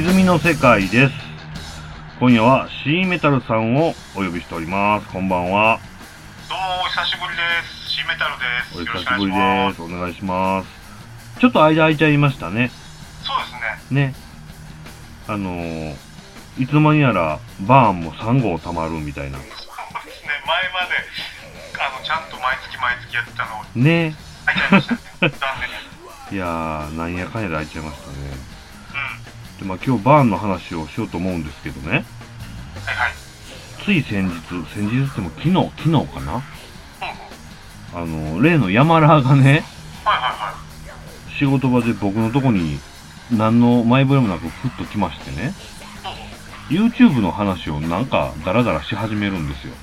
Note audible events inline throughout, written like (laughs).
歪みの世界です今夜はシーメタルさんをお呼びしておりますこんばんはどうもお久しぶりです。シーメタルです。お久しぶりですお願いしますちょっと間空いちゃいましたね。そうですね。ねあのー、いつの間にやらバーンも3号溜まるみたいなそうですね。前まであのちゃんと毎月毎月やってたのをね入っちゃいましたね。残念。(laughs) いやーなんやかんやで空いちゃいましたねうん。でまあ今日バーンの話をしようと思うんですけどねはいはい。つい先日先日っても昨日昨日かな。あの例の山ラーがねはいはいは仕事場で僕のとこに何の前触れもなくふっと来ましてね。YouTube の話をなんかダラダラし始めるんですよ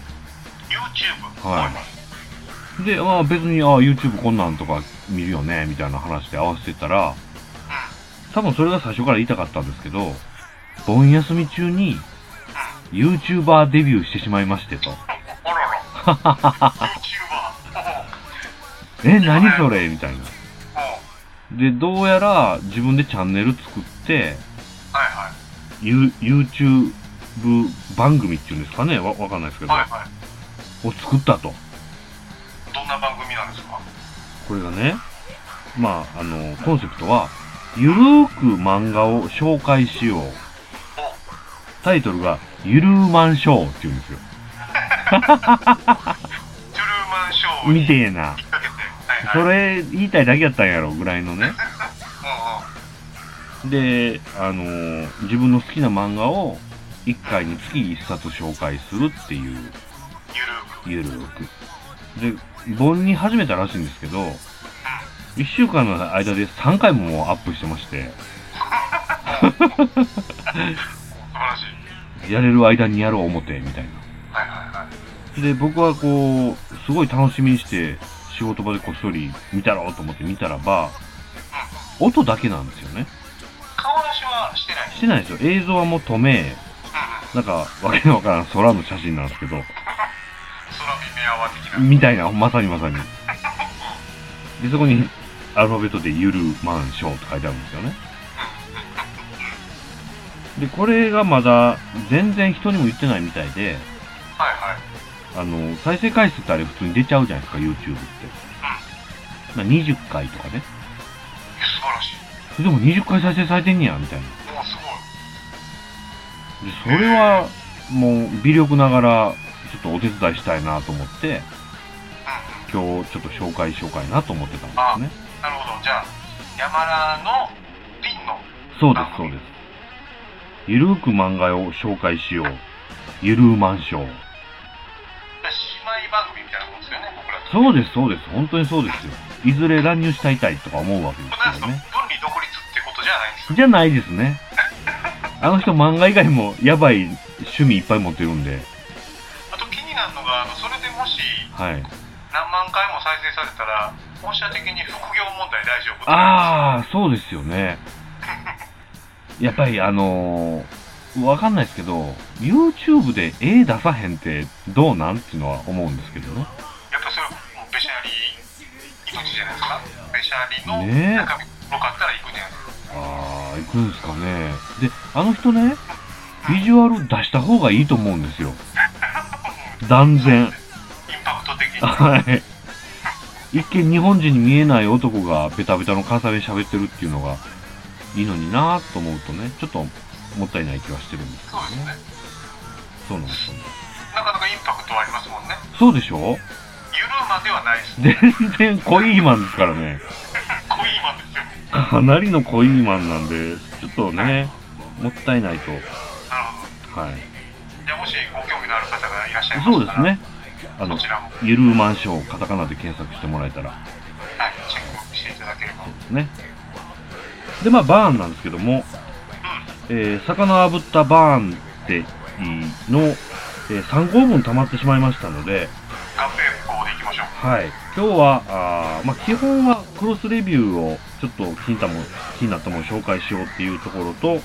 YouTube？はいはい。で、ああ別に、ああ YouTube こんなんとか見るよね、みたいな話で合わせてたら、多分それが最初から言いたかったんですけど、盆休み中に YouTuber デビューしてしまいましてと。(laughs) え、何それ？みたいな。うん。で、どうやら自分でチャンネル作って、はいはい。You- YouTube 番組っていうんですかね？わ、わかんないですけど、はいはい。を作ったと。どんな番組なんですか？これがね、まあ、あの、コンセプトは、ゆるーく漫画を紹介しよう。タイトルが、ゆるーマンショーって言うんですよ。トゥルーマンショーにみてえな。それ言いたいだけやったんやろ、ぐらいのね。で、あのー自分の好きな漫画を、1回につき1冊紹介するっていう、ゆるーく。ゆるーく。で、盆に始めたらしいんですけど、1週間の間で3回もアップしてまして、素晴らしい。やれる間にやろう思って、みたいな。はいはいはい。で、僕はこう、すごい楽しみにして、仕事場でこっそり見たろうと思って見たらば、音だけなんですよね。顔出しはしてない。してないですよ。映像はもう止め、うんうん。なんか、わけのわからん空の写真なんですけど、(laughs) 空耳泡的な。みたいな、まさにまさに。で、そこに、アルファベットでゆるマンショーと書いてあるんですよね。で、これがまだ全然人にも言ってないみたいで、はいはい。あの、再生回数ってあれ普通に出ちゃうじゃないですか、YouTube って。まあ20回とかね。え素晴らしい。でも20回再生されてんねや、みたいな。もうすごい。で、それは、もう、微力ながら、ちょっとお手伝いしたいなと思って、うんうん。今日ちょっと紹介しようかいなと思ってたんですね。なるほど。じゃあ、山田のピンの。そうです、そうです。ゆるーく漫画を紹介しよう。ゆるーマンショー。姉妹番組みたいなもんですよね、僕らと。そうです、そうです。本当にそうですよ。いずれ乱入したいたいとか思うわけですかすけどね。分離独立ってことじゃないんですよ。じゃないですね。あの人漫画以外もやばい趣味いっぱい持ってるんで、あと気になるのが、それでもしはい。何万回も再生されたら、本社的に副業問題大丈夫ああ、そうですよね。(laughs) やっぱりあのー、わかんないですけど、YouTube で絵出さへんってどうなんっていうのは思うんですけどね。やっぱそれ、もうベシャリ命じゃないですか。ベシャリの中身よかったら行くんじゃないですか。ああ、行くんですかね。で、あの人ね、ビジュアル出した方がいいと思うんですよ。(laughs) 断然。インパクト的に。(laughs) はい。一見日本人に見えない男がベタベタの関西弁喋ってるっていうのがいいのになぁと思うとね、ちょっともったいない気はしてるんですけどね。そうですね。そうなんです。なかなかインパクトありますもんね。そうでしょ？ゆるまではないです。全然濃いマンですからね。濃いマンですよ。かなりの濃いマンなんで、ちょっとね、もったいないと。なるほど。はい。じゃあもしご興味のある方がいらっしゃいましたら、そうですね。あのゆるーマンショー、カタカナで検索してもらえたらチェックしていただければ。ですね。で、まあ、バーンなんですけども、えー、魚炙ったバーンっての、えー3号分溜まってしまいましたので、合併復興でいきましょう。はい。今日は、あーまあ、基本はクロスレビューをちょっと気にたもの気になったものを紹介しようっていうところと、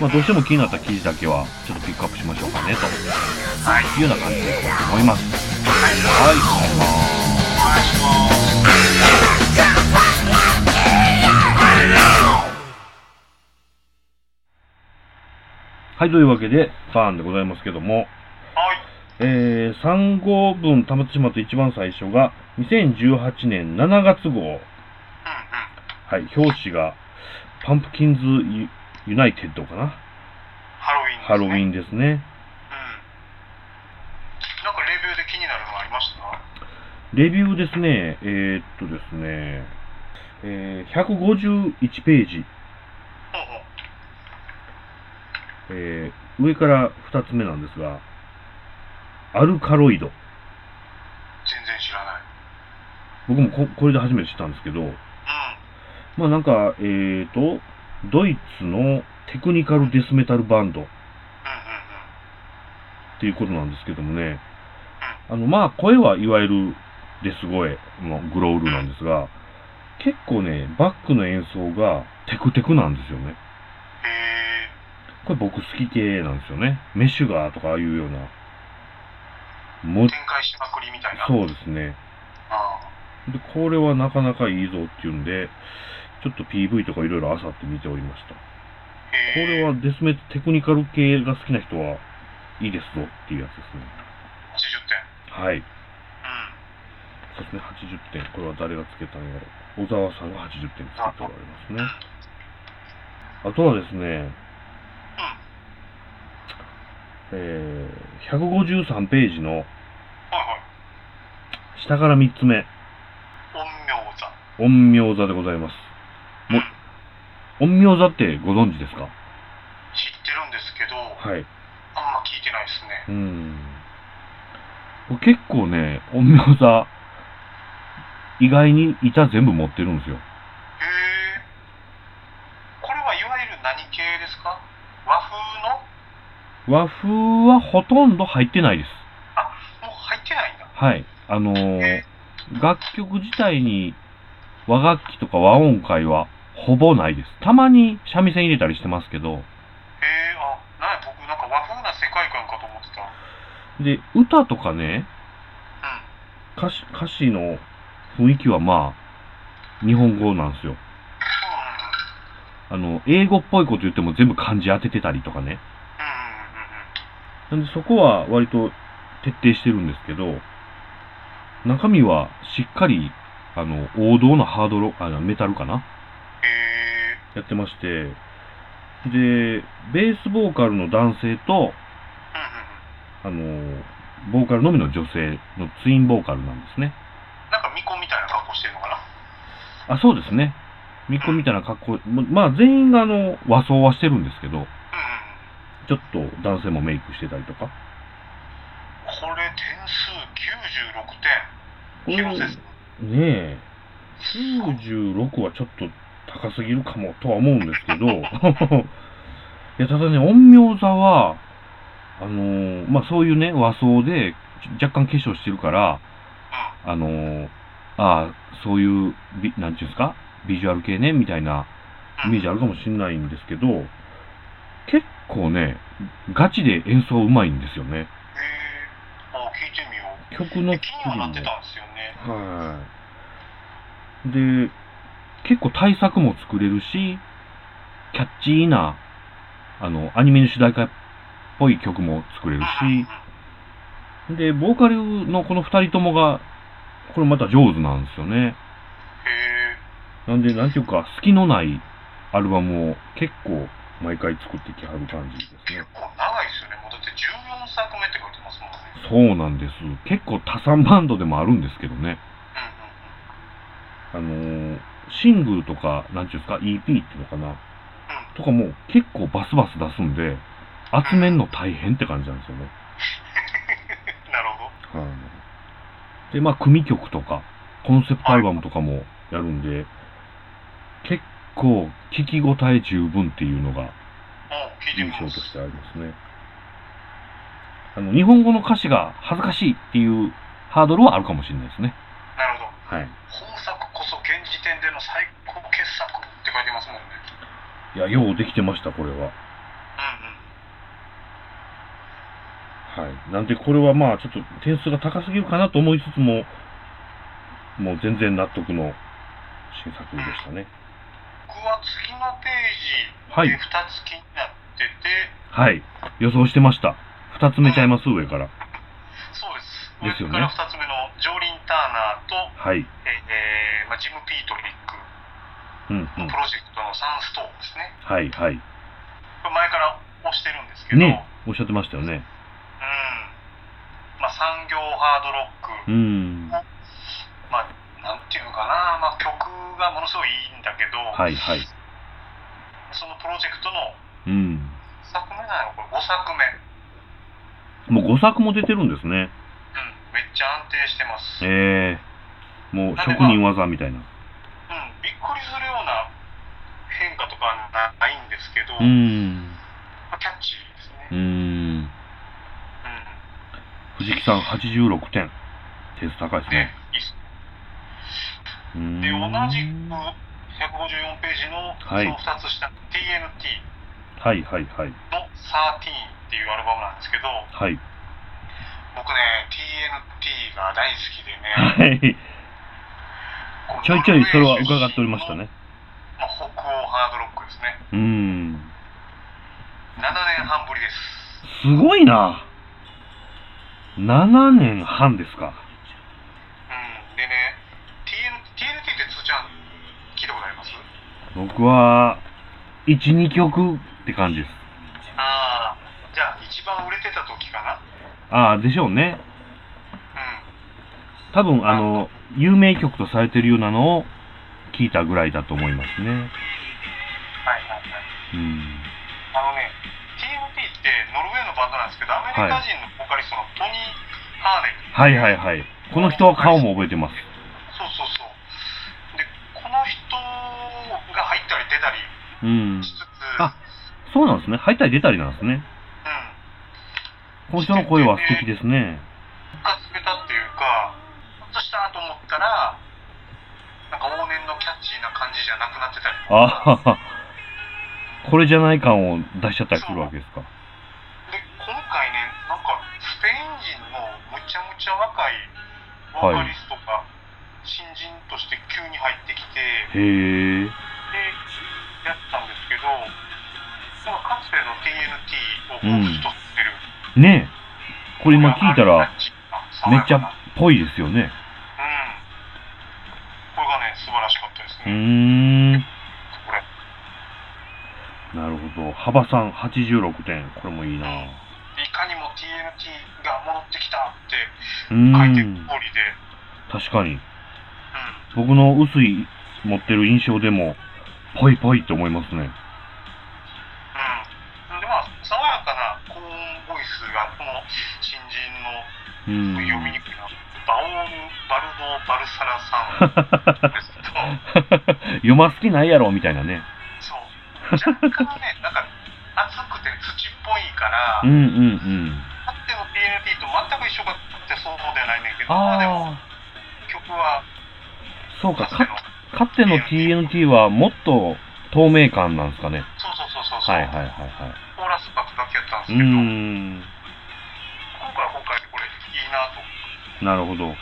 まあ、どうしても気になった記事だけはちょっとピックアップしましょうかね、とはい。いうような感じでいこうと思います。はい。とい。うわけで、 BURRN! でござい。ますけども、はい。えー、3号分溜まってしまった一番最初が、2018年7月号。はい、表紙が、 Pumpkins U United かな。ハロウィンです、ね。ハロウィンですね。うん。なんかレビューで気になるのありましたレビューですね、えー、っとですね、えー、151ページ。えー、上から2つ目なんですが、アルカロイド。全然知らない。僕もここれで初めて知ったんですけど、うん。まあなんか、えーと、ドイツのテクニカルデスメタルバンドっうんうんうん。ていうことなんですけどもね、あの、まあ声はいわゆるデス声のグロールなんですが、結構ね、バックの演奏がテクテクなんですよね。これ僕好き系なんですよね。メシュガーとかああいうような。も展開しまくりみたいな。う。そうですね。あで、これはなかなかいいぞっていうんで、ちょっと PV とかいろいろ漁って見ておりました。こ。れはデスメテクニカル系が好きな人はいいですぞっていうやつですね。80点。はい。うん。そうですね、80点。これは誰がつけたんやろ。小沢さんが80点つけておられますね。あとはですね、えー、153ページのはいはい。下から3つ目、陰陽座。陰陽座でございます。もうん陰陽座ってご存知ですか？知ってるんですけど、はい。あんま聞いてないですね。うーん。僕結構ね、陰陽座、意外に板全部持ってるんですよ。へえ。これはいわゆる何系ですか？和風の？和風はほとんど入ってないです。もう入ってないんだ。はい。あのーえ楽曲自体に和楽器とか和音階はほぼないです。たまに三味線入れたりしてますけど、へえ、あ、なんや、僕なんか和風な世界観かと思ってた。で、歌とかね、うん。歌詞歌詞の雰囲気はまあ、日本語なんですよ。あの、英語っぽいこと言っても全部漢字当ててたりとかね。なんでそこは割と徹底してるんですけど、中身はしっかり、あの、王道のハードロ、あの、メタルかな？やってまして、で、ベースボーカルの男性と、あの、ボーカルのみの女性のツインボーカルなんですね。なんか巫女みたいな格好してるのかなあ、そうですね。ミコみたいな格好、ままあ全員があの、和装はしてるんですけど。ちょっと男性もメイクしてたりとか。これ点数96こ点。れ広瀬さん。ねえ、96はちょっと高すぎるかもとは思うんですけど、(laughs) いや、ただね、陰陽座は、あのーまあ、そういうね、和装で若干化粧してるから、あのーああ、そういう、ビなんていうんですか、ビジュアル系ね、みたいなイメージあるかもしれないんですけど、結構ね、ガチで演奏うまいんですよね。へえ。あ、聞いてみよう。曲の作りも。なってたんですよね。はい。で、結構対策も作れるし、キャッチーな、あの、アニメの主題歌っぽい曲も作れるし、で、ボーカルのこの二人ともが、これまた上手なんですよね。なんで、なんていうか、隙のないアルバムを結構毎回作ってきはる感じですね結。構長いですよね。もうだって14作目って書いてますもんね。そうなんです。結構多産バンドでもあるんですけどね。うんうんうん。あのーシングルとか、なんていうんですか、EP っていうのかな。とかも結構バスバス出すんで、集めんの大変って感じなんですよね。(laughs) なるほど。はい。で、まあ、組曲とか、コンセプトアルバムとかもやるんで、結構聞き応え十分っていうのが印象。としてありますね。あの、日本語の歌詞が恥ずかしいっていうハードルはあるかもしれないですね。なるほど。はい。本作こそ現時点での最高傑作って書いてますもんね。いや、ようできてました、これは。うんうん。はい。なんで、これはまあ、ちょっと点数が高すぎるかなと思いつつも、もう全然納得の新作でしたね。僕は次のページはいで2つ気になっってて、はい。予想してました。二つ目ちゃいます、上から。そうです。ですよね上から2つ目のジョーリン・ターナーと、はい。えーまあ、ジム・ピートリックうん、うん。プロジェクトのサンストーンですね。はい、はい。前から押してるんですけど、ね、おっしゃってましたよね。うん。まあ、産業ハードロック、うん。まあ、なんていうのかな、まあ、曲がものすごいいいんだけど、はい、はい。そのプロジェクトのうん。作目なのこれ5作目。もう5作も出てるんですね。うん、めっちゃ安定してます。うん、ええもう職人技みたいな。びっくりするような変化とかはないんですけど、うーん。まあキャッチーですね。うーん。うん。藤木さん86点。点数高いですでね。。で、同じく154ページのそはいの2つ下、TNT はい、はい、はい。の13っていうアルバムなんですけど、はい。僕ね、TNT が大好きでね、はい。ちょいちょいそれは伺っておりましたね。まあ、北欧ハードロックですね。うーん。7年半ぶりです。すごいな。7年半ですか。うん。でね、TN TNT ってつーちゃん聞いたことあります？僕は、1、2曲って感じです。ああ、じゃあ一番売れてた時かな？ああ、でしょうね。うん。多分、あの、有名曲とされてるようなのを聞いたぐらいだと思いますね。はいはいはい。うん。あのね、ノルウェーのバンドなんですけど、アメリカ人のボーカリストのトニー・ハーネル。はいはいはい。この人は顔も覚えてます。そうそうそう。で、この人が入ったり出たりうん。しつつ、あそうなんですね。入ったり出たりなんですね。うん。この人の声は素敵ですね。復活めたっていうか、復活したと思ったら、なんか往年のキャッチーな感じじゃなくなってたりとあか。はは。これじゃない感を出しちゃったりするわけですか。人のむちゃむちゃ若いボーカリストが新人として急に入ってきて、へえ。で、やったんですけど、かつての TNT を彷彿としてる。ねえ。これ今聞いたら、めっちゃうん。ぽいですよねうん。これがね、素晴らしかったですう。ん。なるほど。幅さん86点。これもいいな。うー書いてる通ん。りで、確かに。うん。僕の薄い持ってる印象でも、ぽいぽいって思いますね。うん。で、まあ、爽やかな高音ボイスが、この新人の。読みにくいな、バオール・バルド・バルサラさんですけど、(laughs) 読ます気ないやろ、みたいなね。そう。若干ね、なんか、熱くて土っぽいから、うんうんうん。かつての TNT と全く一緒かってそうではないねんけど、まあでも、ああ、曲は、そうか。かつての、TNT はもっと透明感なんですかね。そうそうそうそうそう、はいはいはいはい。コーラスバックだけやったんですけど、ん。今回は今回でこれいいなと。なるほど。うん。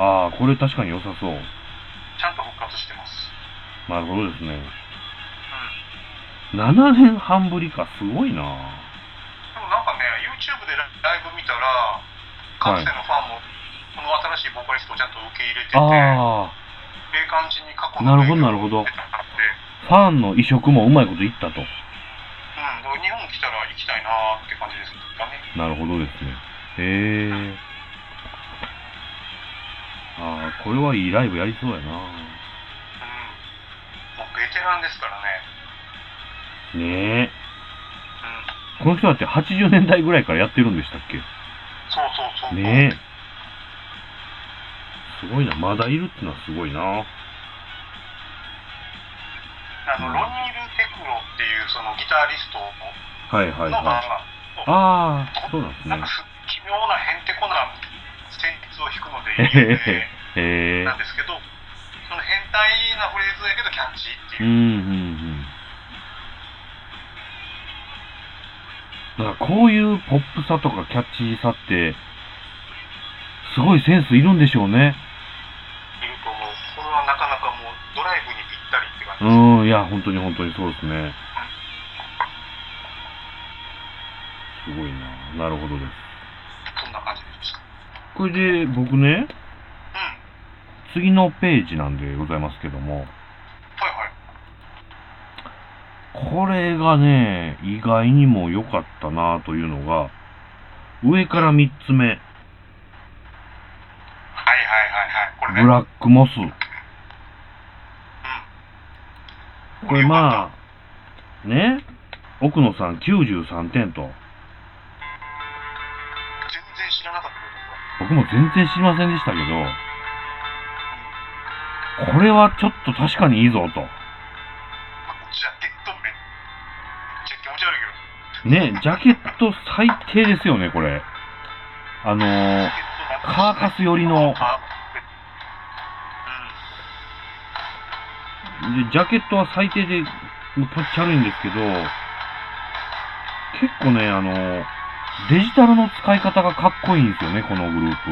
ああ、これ確かに良さそう。ちゃんと復活してます。なるほどですね。うん。7年半ぶりか、すごいなでもなんかね、YouTube でライブ見たら、かつてのファンも、この新しいボーカリストをちゃんと受け入れてて、ああ、ええ感じに過去なるほどのなるほどファンの移植もうまいこと言ったと。うん、日本来たら行きたいなーって感じですかね。なるほどですね。へえ。ああ、これはいいライブやりそうやなうん。もうベテランですからね。ねえ。うん。この人だって80年代ぐらいからやってるんでしたっけ？そうそうそう。ねえ。すごいな。まだいるってのはすごいなあの、ロニール・テクロっていうそのギタリストのはいはいはい。ああ、そうなんですねなんか。す奇妙なへんてこな旋律を弾くのでへ (laughs) 有名なんですけど、その変態なフレーズやけどキャッチーっていう。うん、うん、うん。だからこういうポップさとかキャッチーさって、すごいセンスいるんでしょうね。いると思う。これはなかなかもうドライブにぴったりって感じうです。ん、いや、本当に本当にそうですね。すごいな。なるほどです。こんな感じでした？これで僕ね、うん。次のページなんでございますけども。これがね、意外にも良かったなというのが、上から3つ目、はいはいはいはい。これね。ブラックモス。うん。これまあ、ね、奥野さん93点と、全然知らなかった僕も全然知りませんでしたけど、これはちょっと確かにいいぞと。ね、ジャケット最低ですよね、これ。あのー、カーカス寄りの、ジャケットは最低で、気持ちゃ悪いんですけど、結構ね、あの、デジタルの使い方がかっこいいんですよね、このグループ。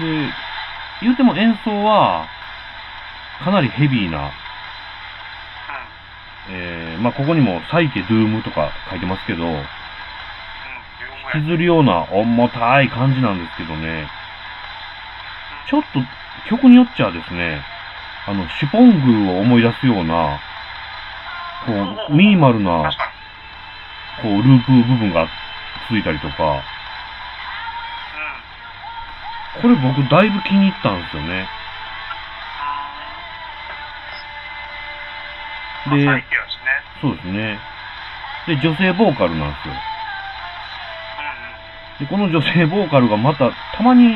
で、言うても演奏は、かなりヘビーな、えー、まあ、ここにもサイケドゥームとか書いてますけど、うん。引きずるような重たい感じなんですけどね、ちょっと曲によっちゃですね、あの、シュポングを思い出すような、こう、ミニマルな。こう、ループ部分がついたりとか、うん。これ僕だいぶ気に入ったんですよね。で。そうですね。で、女性ボーカルなんですよ。で、この女性ボーカルがまた、たまに、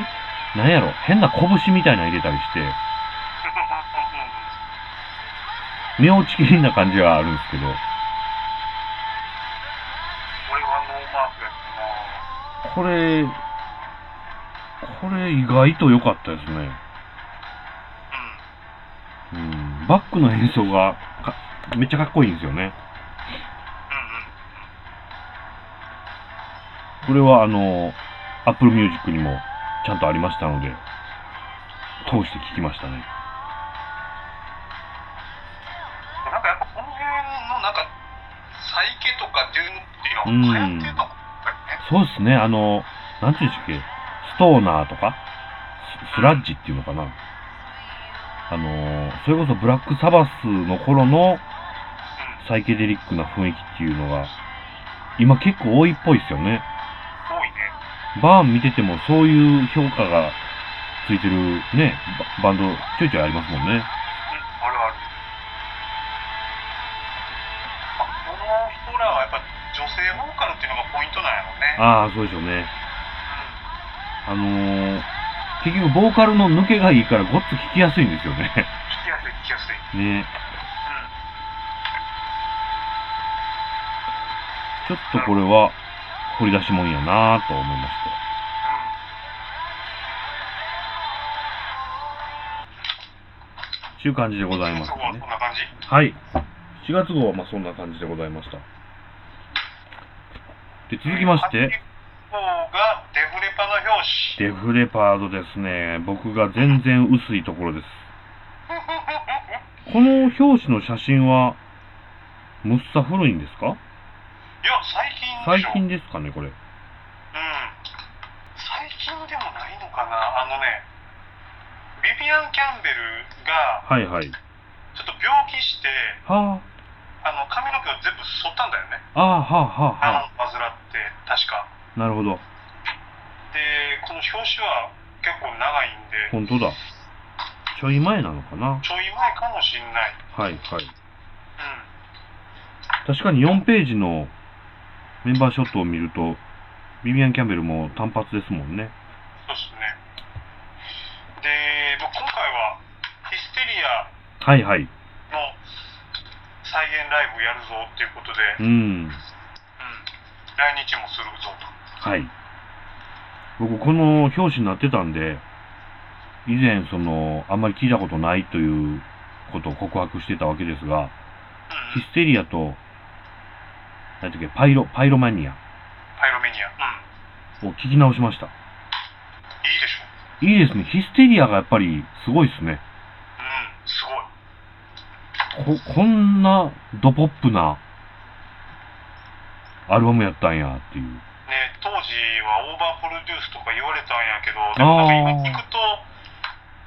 なんやろ、変な拳みたいなの入れたりして、(laughs) 目落ちきりな感じがあるんですけど、これはノーマークやったなこれ、これ意外と良かったですね。うん。うん。バックの演奏がかめっちゃかっこいいんですよね。うんうん。これはあの、Apple Music にもちゃんとありましたので、通して聞きましたね。なんかやっぱこの辺のなんか、サイケとかっていうのは流行ってたもんね。そうですね、あの、なんていうんでしたっけ、ストーナーとか、ススラッジっていうのかな？あの、それこそブラックサバスの頃のうん。サイケデリックな雰囲気っていうのが、今結構多いっぽいですよね。多いね。バーン見ててもそういう評価がついてるね、ババンドちょいちょいありますもんね。うん、あるある。あこの人らはやっぱ女性ボーカルっていうのがポイントなんやろうね。ああ、そうでしょうね。あのー、結局ボーカルの抜けがいいからごっつ聞きやすいんですよね。聞きやすい、聞きやすい。ね。うん。ちょっとこれは掘り出しもんやなぁと思いまして。ちゅう感じでございますねはい。4月号はまあそんな感じでございました。で、続きまして、デフレパの表紙。デフレパードですね。僕が全然薄いところです。この表紙の写真は、むっさ古いんですか？いや、最近で最しょ。近ですかね、これ。うん。最近でもないのかなあのね、ビビアン・キャンベルがはいはい。ちょっと病気して、はあの髪の毛を全部剃ったんだよね。あ、ああ、はあ、はあ、あのは患って、確か。あ。なるほど。で、この表紙は結構長いんで、本当だ。ちょい前なのかなちょい前かもしんない。はいはい。うん。確かに4ページのメンバーショットを見ると、ビビアン・キャンベルも単発ですもんね。そうですね。で、まあ今回はヒステリアはいはい。の再現ライブをやるぞっていうことで、ううん、ん。来日もするぞと。はい。僕、この表紙になってたんで、以前、その、あんまり聞いたことないということを告白してたわけですが、うんヒステリアと、何だっけ、パイロ、パイロマニアパイロメニア。うん。を聞き直しました。いいでしょ。いいですね。ヒステリアがやっぱりすごいですね。うん、すごい。こ、こんなドポップなアルバムやったんやっていう。ね、当時はオーバープロデュースとか言われたんやけど、でもなんか今聞くと、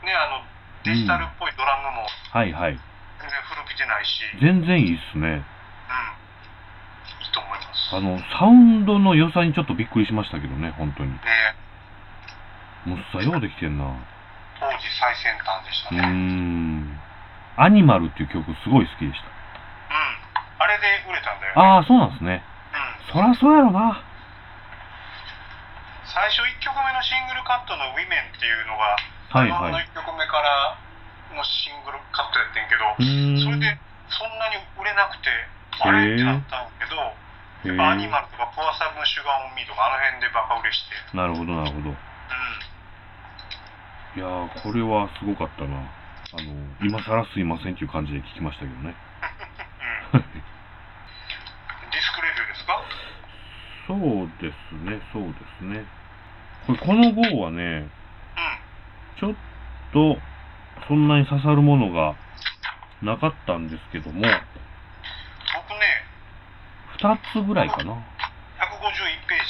ね、あの、デジタルっぽいドラムもはいはい。全然古びてないし、うん、い全然いいっすね。いと思います。あの、サウンドの良さにちょっとびっくりしましたけどね、本当に。ね、もうさ、ようできてんな。当時最先端でしたね。うん。ん。アニマルっていう曲すごい好きでした。あれで売れたんだよね。ああ、そうなんですね。うん。そらそうやろな。最初1曲目のシングルカットの「ウィメンっていうのが、はいはい。1曲目からのシングルカットやってんけど。それでそんなに売れなくて、あれってなったんやけど、へやっぱアニーマルとかプアサブンシュガーオンミーとかあの辺でバカ売れして、なるほど、なるほど。うん。いやー、これはすごかったな。あの、今更すいませんっていう感じで聞きましたけどね。うん、(laughs) ディスクレビューですか？そうですね、そうですね。これ、この号はね、うん。ちょっと、そんなに刺さるものがなかったんですけども、2つぐらいかな。151ペー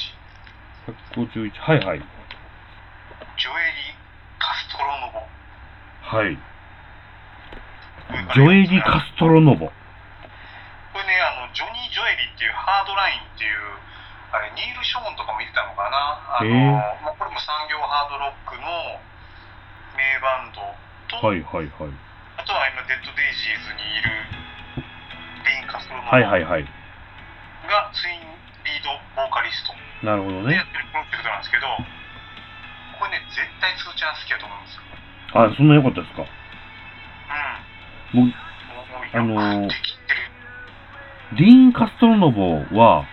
ジ、151、はいはい。ジョエリ・カストロノボ。はい。ジョエリ・カストロノボ。これね、あの、ジョニー・ジョエリっていうハードラインっていう、あれ、ニール・ショーンとかも見てたのかな？あの、へえまあ、これも産業ハードロックの名バンドと、はいはいはい。あとは今、デッド・デイジーズにいるディーン・カストロノボはいはいはい。がツインリードボーカリストなるほどね。でやってるプロジェクトなんですけど、これね、絶対つーちゃん好きやと思うんですよ。あ、そんな良かったですか？僕、うん。もうあの。ディーン・カストロノボは、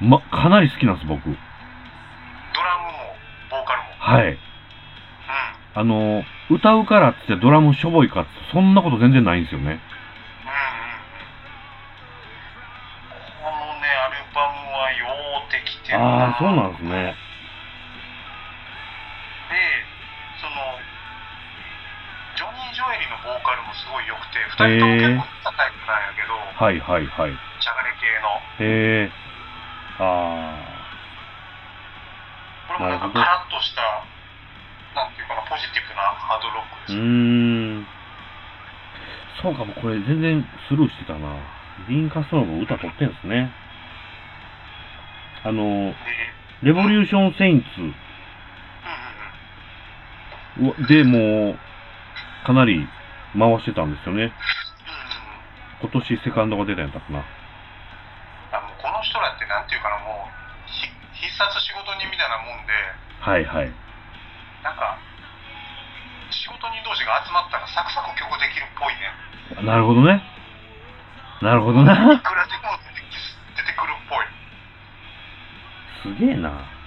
ま、かなり好きなんです、僕。ドラムも、ボーカルも。はい。うん。あの、歌うからっつってドラムしょぼいかっつって、そんなこと全然ないんですよね。うできてるなああ、そうなんですね。で、その、ジョニー・ジョエリのボーカルもすごい良くて、二人とも結構高いタイプなんやけど、はいはいはい。しゃがれ系の。へえ。あこれもなんかカラッとした、なんていうかな、ポジティブなハードロックあ。うです。ーん。そうかも、これ全然スルーしてたな。ディーン・カストロノボ歌取ってんですね。あの、で、レボリューション・セインツでもう、かなり回してたんですよね。今年セカンドが出たんやったかな。あのこの人らってなんていうかなもうひ必殺仕事人みたいなもんではいはい。なんか仕事人同士が集まったらサクサク曲できるっぽいねなるほどね。なるほどな。いくらでも出て出てくるっぽいすげえな。うん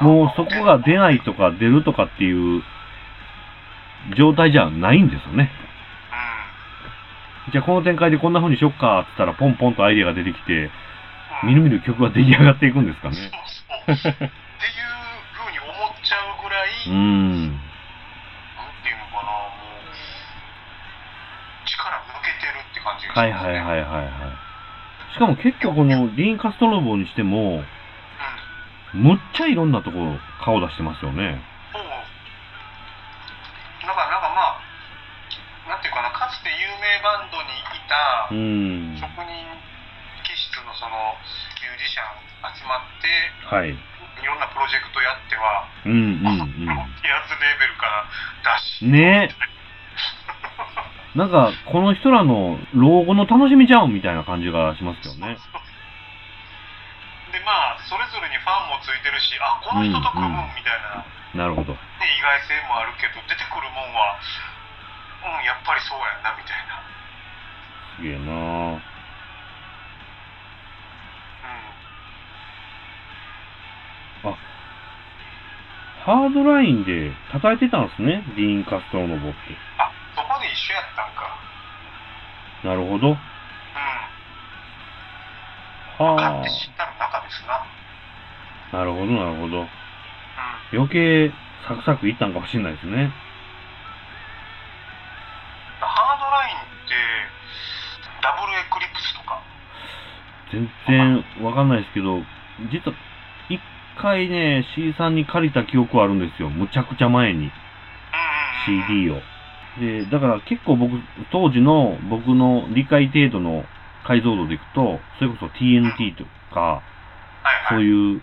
もうそこが出ないとか出るとかっていう状態じゃないんですよね。うじゃあこの展開でこんな風にしよっかって言ったらポンポンとアイデアが出てきて、んうんみるみる曲が出来上がっていくんですかね。そうそうっていうふうに思っちゃうぐらい、うーん。なんていうのかなもう力抜けてるって感じがしますねはいはいはいはいはい。しかも結構このディーン・カストロボにしても、うんむっちゃいろんなところ顔出してますよね。そうだからなんかまあなんていうかなかつて有名バンドにいた。職人気質のそのミュージシャン集まってはい。いろんなプロジェクトやっては、うんうんこのやつレベルから出しうん。ねえ。なんか、この人らの老後の楽しみちゃうんみたいな感じがしますよね。でまあそれぞれにファンもついてるしあこの人と組むうんうんみたいな、ねなるほど。意外性もあるけど出てくるもんはうんやっぱりそうやんなみたいなすげえなぁ。うんハードラインで叩いてたんですね。ディーン・カストロノボって。あそこで一緒やったんかなるほど。うんはって知ったの中ですなあ。なるほど、なるほど。うん余計サクサクいったんかもしれないですね。ハードラインって WAV エクリプスとか？全然わかんないですけど、実は、一回ね、C さんに借りた記憶はあるんですよ。むちゃくちゃ前に。うんうんうん。CD を。で、だから結構僕、当時の僕の理解程度の解像度でいくと、それこそ TNT とか、はいはい。そういう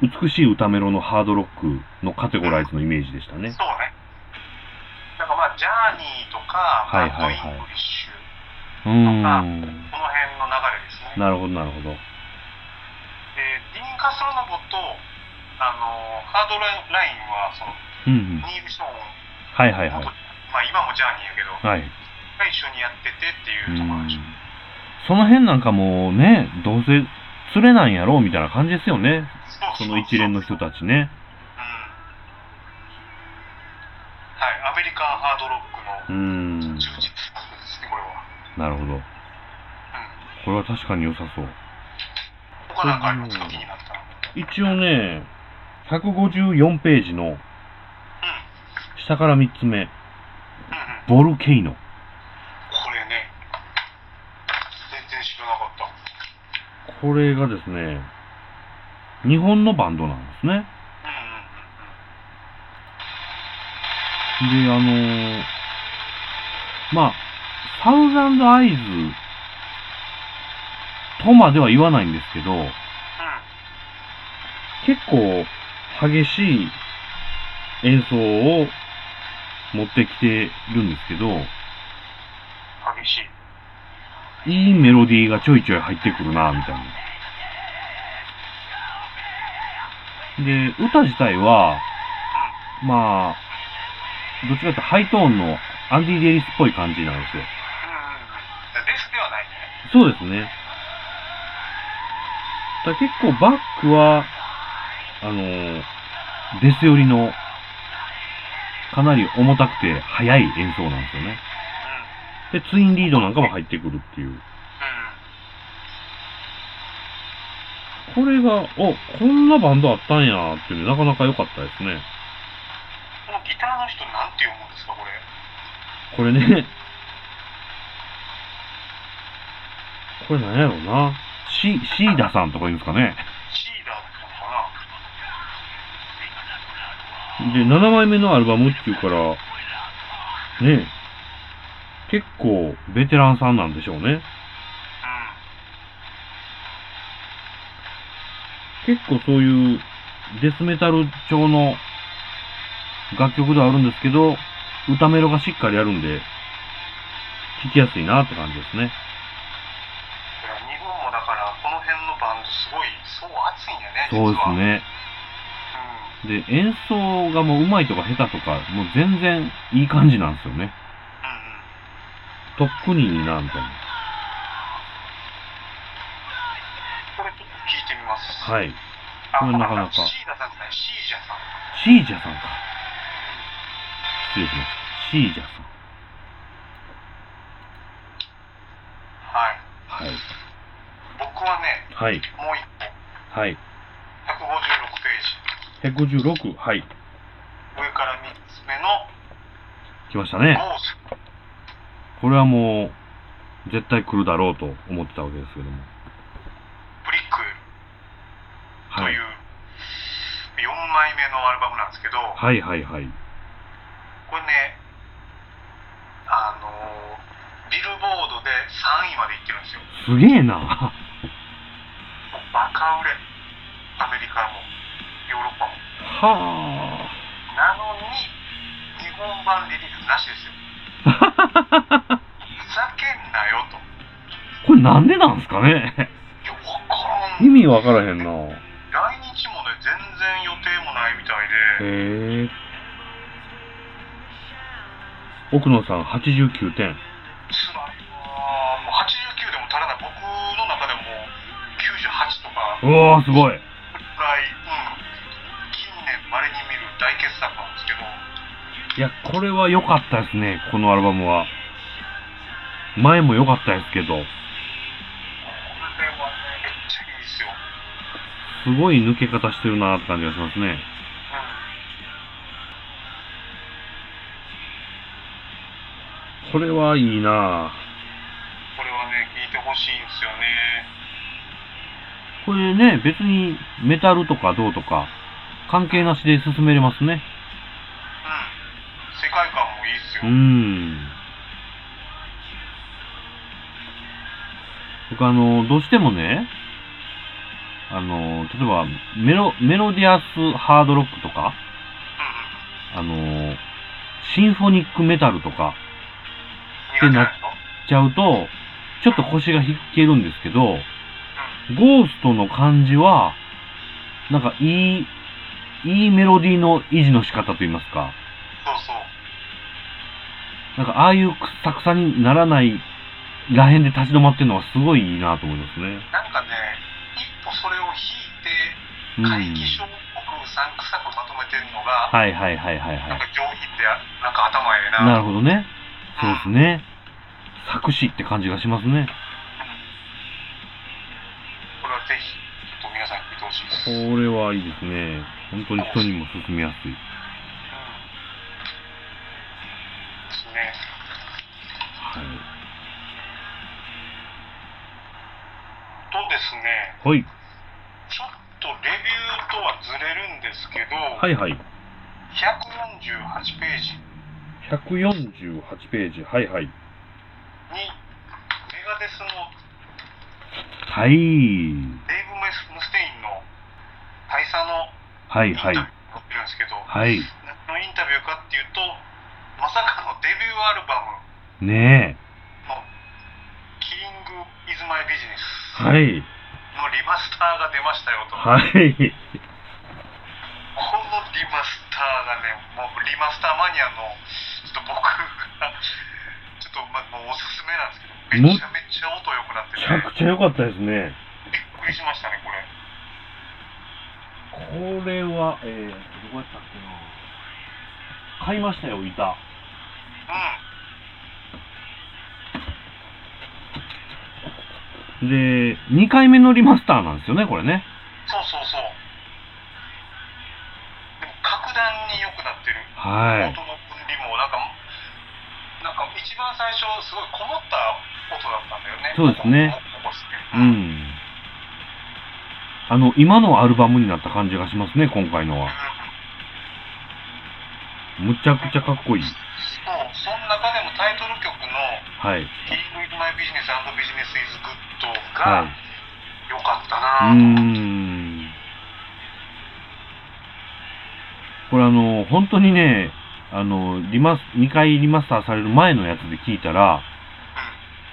美しい歌メロのハードロックのカテゴライズのイメージでしたね。そうね。なんかまあ、ジャーニーとか、はいはいはいイングリッシュ、うーん。この辺の流れですね。なるほど、なるほど。で、ディーン・カストロノボと、あの、ハードラインは、その、うんうん。ニール・ショーン、はいはいはい元。まあ今もジャーニーやけど、はい。が一緒にやっててってういうところなんでしょう。ん。その辺なんかもうね、どうせ釣れないんやろうみたいな感じですよね。その一連の人たちね。うん。はい、アメリカンハードロックうのん。充実ですね、これは。なるほど。うん。これは確かに良さそう。他なんかありますか？気になったの。一応ね、154ページの下から3つ目、うん。ボルケイノ。これね、全然知らなかった。これがですね、日本のバンドなんですね。で、あのーまあ、サウザンドアイズとまでは言わないんですけど。結構激しい演奏を持ってきてるんですけど、激しい。いいメロディーがちょいちょい入ってくるな、みたいな。で、歌自体は、まあ、どっちかというとハイトーンのアンディ・デイリスっぽい感じなんですよ。うん。デスではないね。そうですね。だ結構バックは、あのーデス寄りの、かなり重たくて速い演奏なんですよね。うん。で、ツインリードなんかも入ってくるっていう。うん。これが、お、こんなバンドあったんやっていうのなかなか良かったですね。このギターの人なんて読むんですか、これ？これね、これなんやろうな。シ、シーダさんとか言うんですかね。シーダーってのかで、7枚目のアルバムっていうから、ね結構ベテランさんなんでしょうね。な結構そういうデスメタル調の楽曲ではあるんですけど、歌メロがしっかりあるんで、聴きやすいなって感じですね。日本もだから、この辺のバンドすごい、そう熱いんやね、そうです。ね。で、演奏がもう上手いとか下手とか、もう全然いい感じなんですよね。とっくにな、みたいな。これちょっと聞いてみます？はい。あ、これなかなかシーダさんシージャさん。シージャさんか。失礼しました。シージャさん。はい。はい。僕はね、はい。もう一個、はい。156ページ。156。はい。上から3つ目の、来ましたね。これはもう、絶対来るだろうと思ってたわけですけども。ブリックとはいいう。4枚目のアルバムなんですけど、はいはいはい。これね、あのービルボードで3位までいってるんですよ。すげえな。バカ売れ。も。はなのに、日本版リリースなしですよ。(laughs) ふざけんなよと。これなんでなんすかね？や、わからん。意味わからへんな。来日もね、全然予定もないみたいで、へえ。奥野さん89点。つらいわもう89でも足らない。僕の中でも98とか、うわーすごい。いや、これは良かったですね、このアルバムは。前も良かったですけど、すごい抜け方してるなって感じがしますね。うん。これはいいなこれはね、しいんですよね。これね、別にメタルとかどうとか、関係なしで進めれますね。うん。世界観もいいっすうよ。ん。僕あの、どうしてもね、あの、例えばメロ、メロディアスハードロックとか。あの、シンフォニックメタルとか苦手なのちゃうと、ちょっと腰が引けるんですけど、うん。ゴーストの感じは、なんかいい、いいメロディーの維持の仕方といいますか、そうそう。なんかああいうくさくさにならないらへんで立ち止まってるのはすごいいいなと思いますね。なんかね、一歩それを引いて、うん。怪奇症っぽくうさんくさくまとめてるのが、はいはいはいはいはなんか上品で、なんか頭ええい。な。なるほどね。そうですね。作詞って感じがしますね。これはぜひ、ちょっと皆さんてほしいです。これはいいですね。本当に人にも勧めやすい。とですね、はい。ちょっとレビューとはずれるんですけど、はいはい。148ページ148ページ。はいはい。に、メガデスのはい。デイブ・メスムステインの大佐のはいはい。るんですけど、はい。何のインタビューかっていうと、まさかのデビューアルバムねのキリング・イズ・マイ・ビジネえ。スはい。のリマスターが出ましたよと。はい。このリマスターがね、もうリマスターマニアの、ちょっと僕が、ちょっと、ま、もうおすすめなんですけど、めちゃめちゃ音良くなってて、めちゃくちゃ良かったですね。びっくりしましたね、これ。これは、えー、どこやったっけな買いましたよ、板。うん。で、2回目のリマスターなんですよね、これね。そうそうそう。でも格段に良くなってる。はい。音の分離も、なんか、なんか一番最初、すごいこもった音だったんだよね。そうですねう。ん。あの、今のアルバムになった感じがしますね、今回のは。むちゃくちゃかっこいい。そう、その中でもタイトル曲のはい。「Deal with my business and business is good」はが良かったい。うーなぁと思って。ん。これあの、本当にね、あの、リマス、2回リマスターされる前のやつで聞いたら、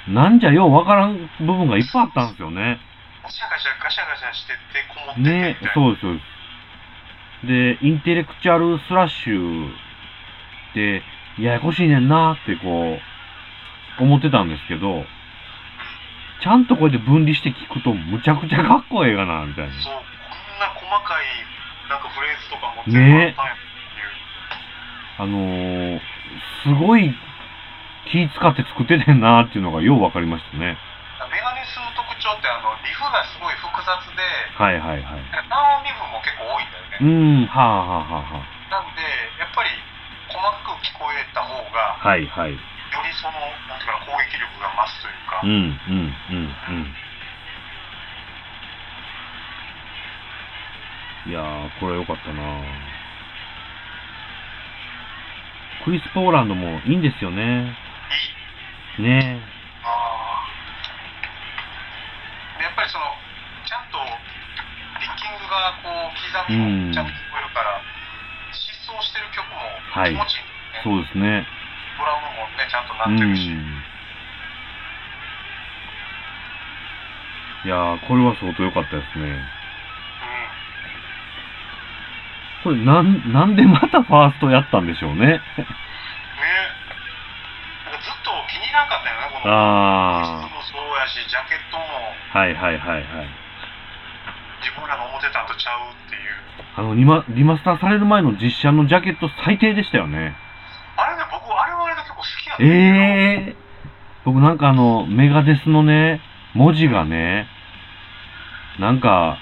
なんじゃようわからん部分がいっぱいあったんですよね。ガシャガシャガシャガシャしててこもってね。そうです、そうです。で、インテレクチュアルスラッシュって、ややこしいねんなってこう、思ってたんですけど、ちゃんとこうやって分離して聞くと、むちゃくちゃかっこええがな、みたいな。そう、こんな細かいなんかフレーズとかも全部あったんやっていう。あのー、すごい気使って作っててんなっていうのがようわかりましたね。メガネスの特徴ってあのリフがすごい複雑で、はいはいはい。単音リフも結構多いんだよね。うん、はあはあはあはなんで、やっぱり細かく聞こえた方が、あ。はいはい。その、なんていうかな、攻撃力が増すというか、うん、うん、うん、うん。いやー、これ良かったなクリス・ポーランドもいいんですよね。いい。ねやっぱりその、ちゃんと、ピッキングがこう、刻みうんもちゃんと聞こえるから、疾走してる曲もはい気持ちいいんだよね。そうですね。ドラムもね、ちゃんとう鳴ってるし。ん。いやー、これは相当良かったですね。うんこれ、なん、なんでまたファーストやったんでしょうね。ねなんかずっと気に入らんかったよね、この。あもそうやし、ジャケットもー、はいはいはいはい。自分らの思ってたんとちゃうっていう。あの、リマ、リマスターされる前の実写のジャケット最低でしたよね。あれね、僕、ええー、僕なんかあの、メガデスのね、文字がね、なんか、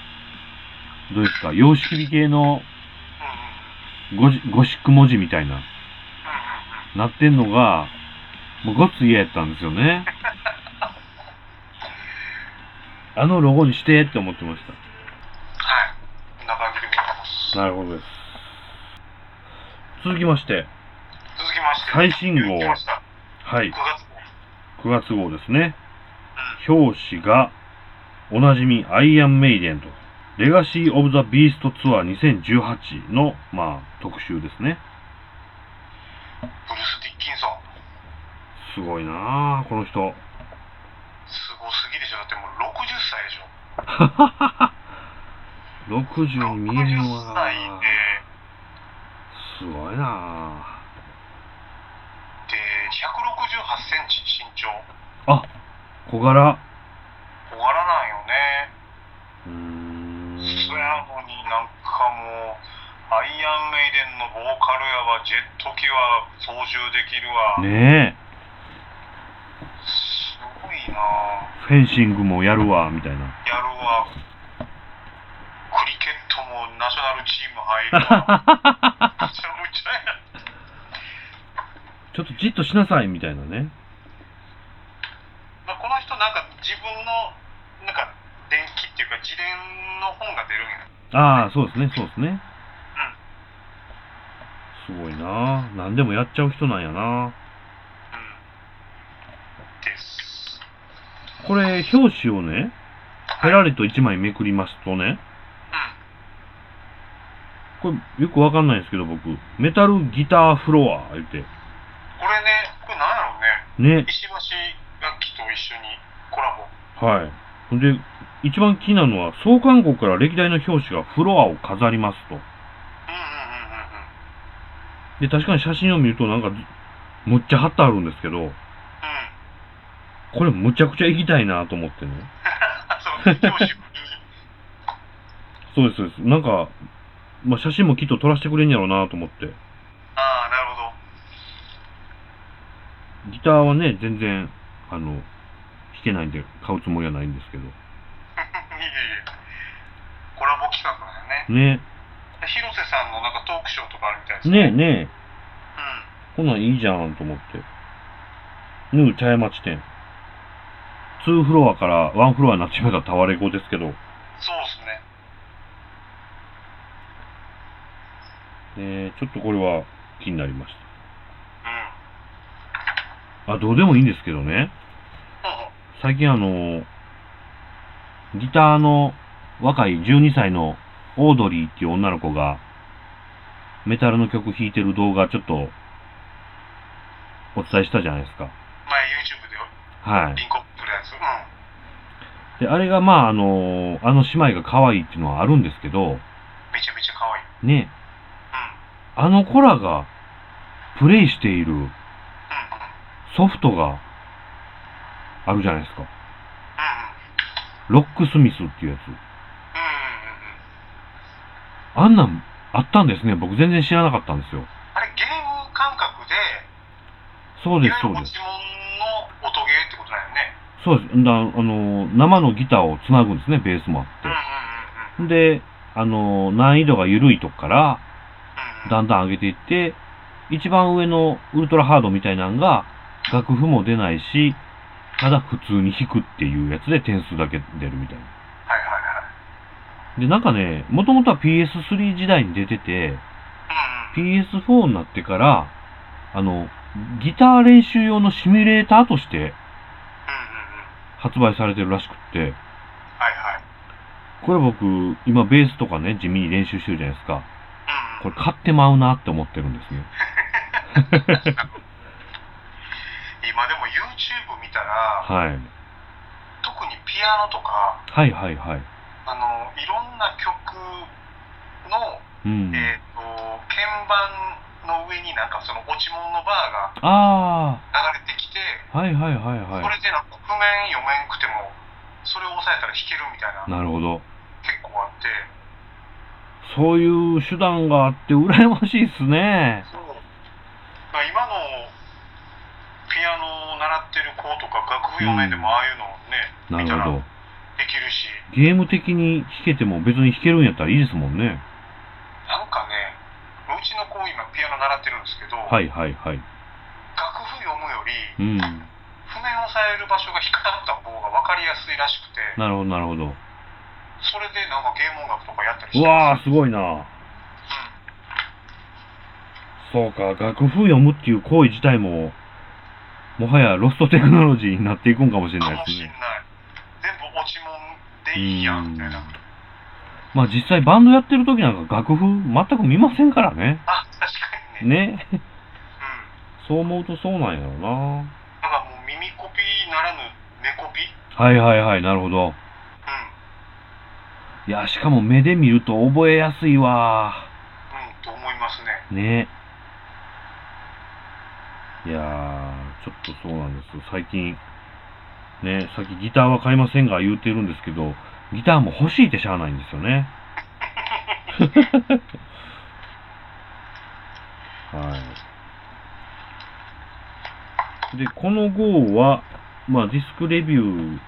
どうですか、様式美系のゴジゴシック文字みたいな、なってんのが、もうごっつ嫌やったんですよね。(laughs) あのロゴにしてって思ってましはい。こんな感じでございます。た。なるほどです。続きまして、続きまして、最新号。はい9、月号。9月号ですね。うん。表紙が、おなじみアイアンメイデンと、レガシー・オブ・ザ・ビースト・ツアー2018の、まあ、特集ですね。ブルース・ディッキンソン。すごいなあこの人。すごすぎでしょ。だってもう60歳でしょ。60に見えへん60わ歳で、すごいなあで、168センチ身長。あ、小柄。小柄なんよね。うーん。そやのになんかもう、アイアンメイデンのボーカルやわ、ジェット機は操縦できるわ。ねえ。すごいなぁ。フェンシングもやるわ、みたいな。やるわ。クリケットもナショナルチーム入るわ。(laughs) むちゃむちゃや。ちょっとじっとしなさい、みたいなね。まあ、この人なんか自分のなんか伝記っていうか自伝の本が出るんや。ああ、そうですね、そうですね。すごいなあ何でもやっちゃう人なんやなうん。です。これ、表紙をね、ペラリと1枚めくりますとね、これよくわかんないんですけど、僕、メタルギターフロア、言って。これね、これなんやろうね。ね、石橋楽器と一緒にコラボ。はい。ほんで、一番気になるのは、創刊号から歴代の表紙がフロアを飾りますと。うんうんうんうんうん。で、確かに写真を見るとなんか、むっちゃ貼ってあるんですけど、うん。これむちゃくちゃ行きたいなと思ってね。(laughs) (laughs) そうです、そうです。なんか、まあ、写真もきっと撮らせてくれんやろうなと思って。ああ、なるほど。ギターはね、全然、あの、弾けないんで買うつもりはないんですけど。いえいえ。コラボ企画なんよね。ね、広瀬さんのなんかトークショーとかあるみたいですねえねえ、うん。こんなんいいじゃんと思って。ヌー茶屋町店。2フロアから1フロアになってしまったタワレコですけど、そうですね。えー、ちょっとこれは気になりましうん。た。あ、どうでもいいんですけどね。最近あの、ギターの若い12歳のオードリーっていう女の子が、メタルの曲弾いてる動画ちょっと、お伝えしたじゃないですか。前 YouTube ではい。リンクアップするやつ。うん。で、あれがまああの、あの姉妹が可愛いっていうのはあるんですけど、めちゃめちゃ可愛い。ね、うん。あの子らがプレイしている。ソフトがあるじゃないですか。うん。ロックスミスっていうやつ。うん。あんなんあったんですね。僕全然知らなかったんですよ。あれ、ゲーム感覚で、そうです、そうです持ち。物の音ゲーってことだよね。そうです。だあの、生のギターをつなぐんですね、ベースもあっうんうんうんて。で、あの、難易度が緩いとこから、うん。だんだん上げていって、一番上のウルトラハードみたいなのが、楽譜も出ないし、ただ普通に弾くっていうやつで点数だけ出るみたいな。はいはいはい。で、なんかね、もともとは PS3 時代に出てて、うんうん。PS4 になってから、あの、ギター練習用のシミュレーターとして。発売されてるらしくって、はいはい。これ僕、今ベースとかね、地味に練習してるじゃないですか。うんこれ買ってまうなって思ってるんですね。(laughs) 今でも YouTube 見たら、はい。特にピアノとか、はいはいはい。あの、いろんな曲の、うん。えっ、と、鍵盤の上になんかその落ち物のバーがあ流れてきて、あ、はいはいはいはい。それでなんか譜面読めんくても、それを押さえたら弾けるみたいな、なるほど。結構あって、そういう手段があって羨ましいっすね。そう。まあ、今のピアノを習ってる子とか楽譜読めんでもああいうのをね、な見たらるほど。できるし、ゲーム的に弾けても別に弾けるんやったらいいですもんね。なんかね、うちの子今ピアノ習ってるんですけど、はいはいはい。楽譜読むより、うん。譜面される場所が光った方が分かりやすいらしくてなるほど、なるほど。それでなんかゲーム音楽とかやったりしてうわー、すすごいな。そうか、楽譜読むっていう行為自体も、もはやロストテクノロジーになっていくんかもしれうん、ないですね。全部落ちもんでいいやんみたいなうんまあ実際バンドやってる時なんか楽譜全く見ませんからね。あ確かにねね。うんそう思うとそうなんやろうな。だからもう耳コピーならぬ目コピはいはいはい、なるほど。うんいや、しかも目で見ると覚えやすいわ。うんと思いますねね。いやー、ちょっとそうなんです。最近、ね、さっきギターは買いませんが言うてるんですけど、ギターも欲しいってしゃあないんですよね。(laughs) はい。で、この号は、まあディスクレビュー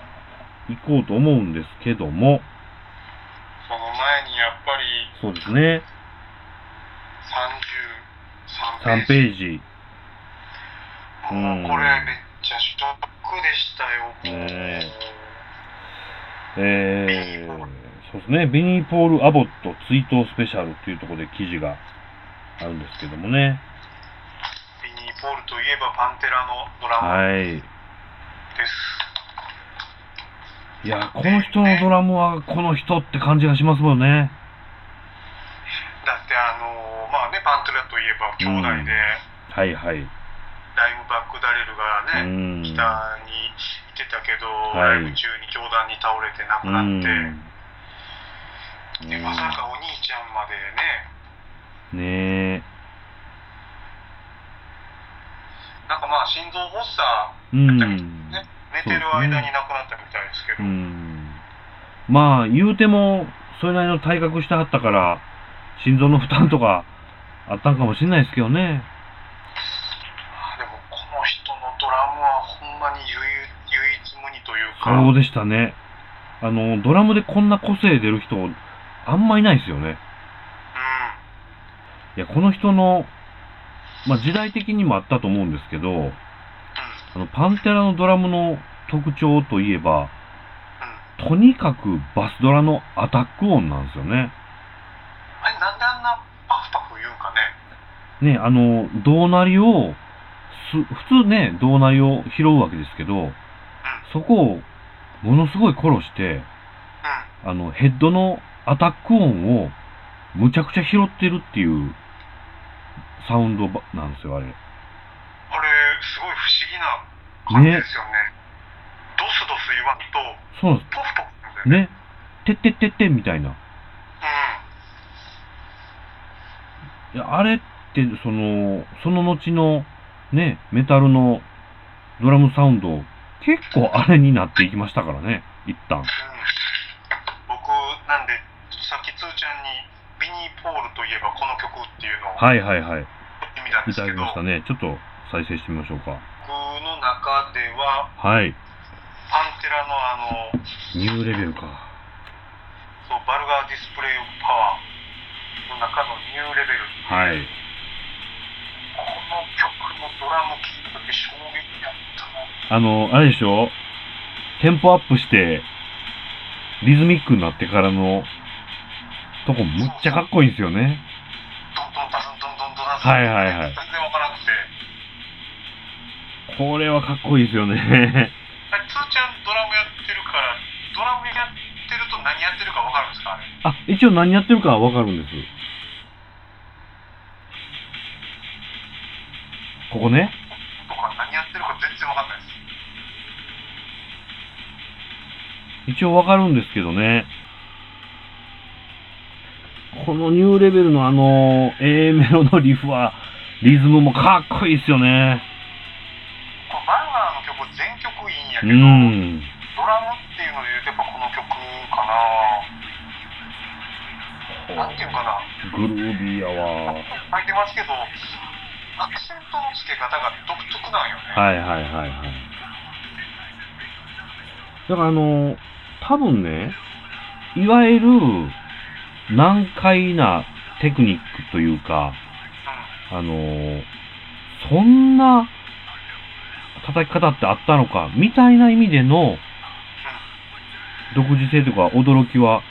行こうと思うんですけども、その前にやっぱりそうですね、33 3ページ。もうこれめっちゃショックでしたよ、ねえー、そうですね、ベニー・ポール・アボット追悼スペシャルっていうところで記事があるんですけどもね。ビニー・ポールといえばパンテラのドラマはい。です。いや、この人のドラムはこの人って感じがしますもんね。だってあのまあねパンテラといえば兄弟で、はいはい。ライムバック・ダレルうがね、ん。北にいてたけど、はいライブ中に教団に倒れて亡くなうん。って、でまさかお兄ちゃんまでねねえ。なんかまあ心臓発作うん。ね寝てる間に亡くなったみたいですけど、うん。まあ、言うても、それなりの体格してはったから、心臓の負担とかあったんかもしれないですけどね。でもこの人のドラムはほんまに唯唯一無二というかそうでしたね。あの、ドラムでこんな個性出る人、あんまいないですよね。いや、この人の、まあ、時代的にもあったと思うんですけど、うんうんあの、パンテラのドラムの特徴といえば、うんとにかくバスドラのアタック音なんですよね。あれなんであんなパフパフ言うんかねね、あの、胴鳴りを、す、普通ね、胴鳴りを拾うわけですけど、そこをものすごい殺して、うんあの、ヘッドのアタック音をむちゃくちゃ拾ってるっていうサウンドばなんですよ、あれ。あれすごい不思議な感じですよねドスドス言わんとそうなんでポフポフねす。ね。てってってってみたいな。いや、あれって、その、その後の、ね、メタルのドラムサウンド、結構あれになっていきましたからね、一旦。うん、うん、僕なんでさっきつーちゃんにビニー・ポールといえばこの曲っていうのをはいはいはい。言ってみたいただきましたね。ちょっと再生してみましょうか。僕の中でははい。パンテラのあのニューレベルか。そうバルガーディスプレイパワーの中のニューレベルはい。この曲のドラム聴いた時衝撃やったな。あの、あれでしょ？テンポアップして、リズミックになってからのとこむっちゃかっこいいんですよね。ドンドンダズンドンドンドンダズンはいはいはい。全然わからなくて。これはかっこいいですよね。つーちゃんドラムやってるからドラムやってると何やってるかわかるんですか？あれ。あ、一応何やってるかはわかるんです。ここね。とか何やってるか全然わかんないです一応わかるんですけどね。このニューレベルのあの、A メロのリフは、リズムもかっこいいですよね。このバルガーの曲全曲いいんやうけど、ん。ドラムっていうので言うとやっぱこの曲かななんていうかなグルービーやわ。書いてますけどアクセントの付け方が独特なんよね、はいはいはいはい。だからあの、多分ね、いわゆる難解なテクニックというか、あの、そんな、叩き方ってあったのか、みたいな意味での独自性とか驚きは、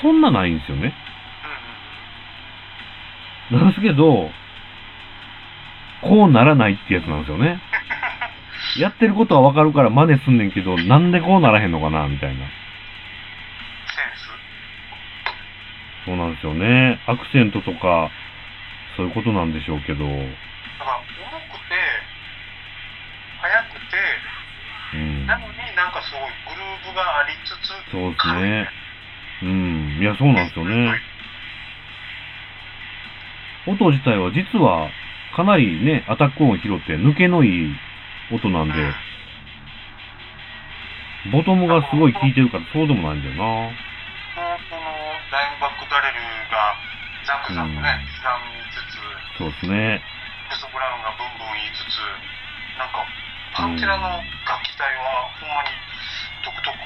そんなないんですよね。なんですけど、こうならないってやつなんですよね。やってることはわかるから真似すんねんけど、なんでこうならへんのかな、みたいな。センス？そうなんですよね。アクセントとか、そういうことなんでしょうけど。だから、重くて、速くて、うん。なのになんかすごいグルーブがありつつ、そうですね。うん。いや、そうなんですよね。音自体は実は、かなりね、アタック音を拾って抜けのいい音なんで、ボトムがすごい効いてるからそうでもないんだよな。このダイムバックダレルがザクザクね、うん刻みつつ、そうですね。クス・ブラウンがブンブン言いつつ、なんか、パンテラの楽器隊はほんまに独特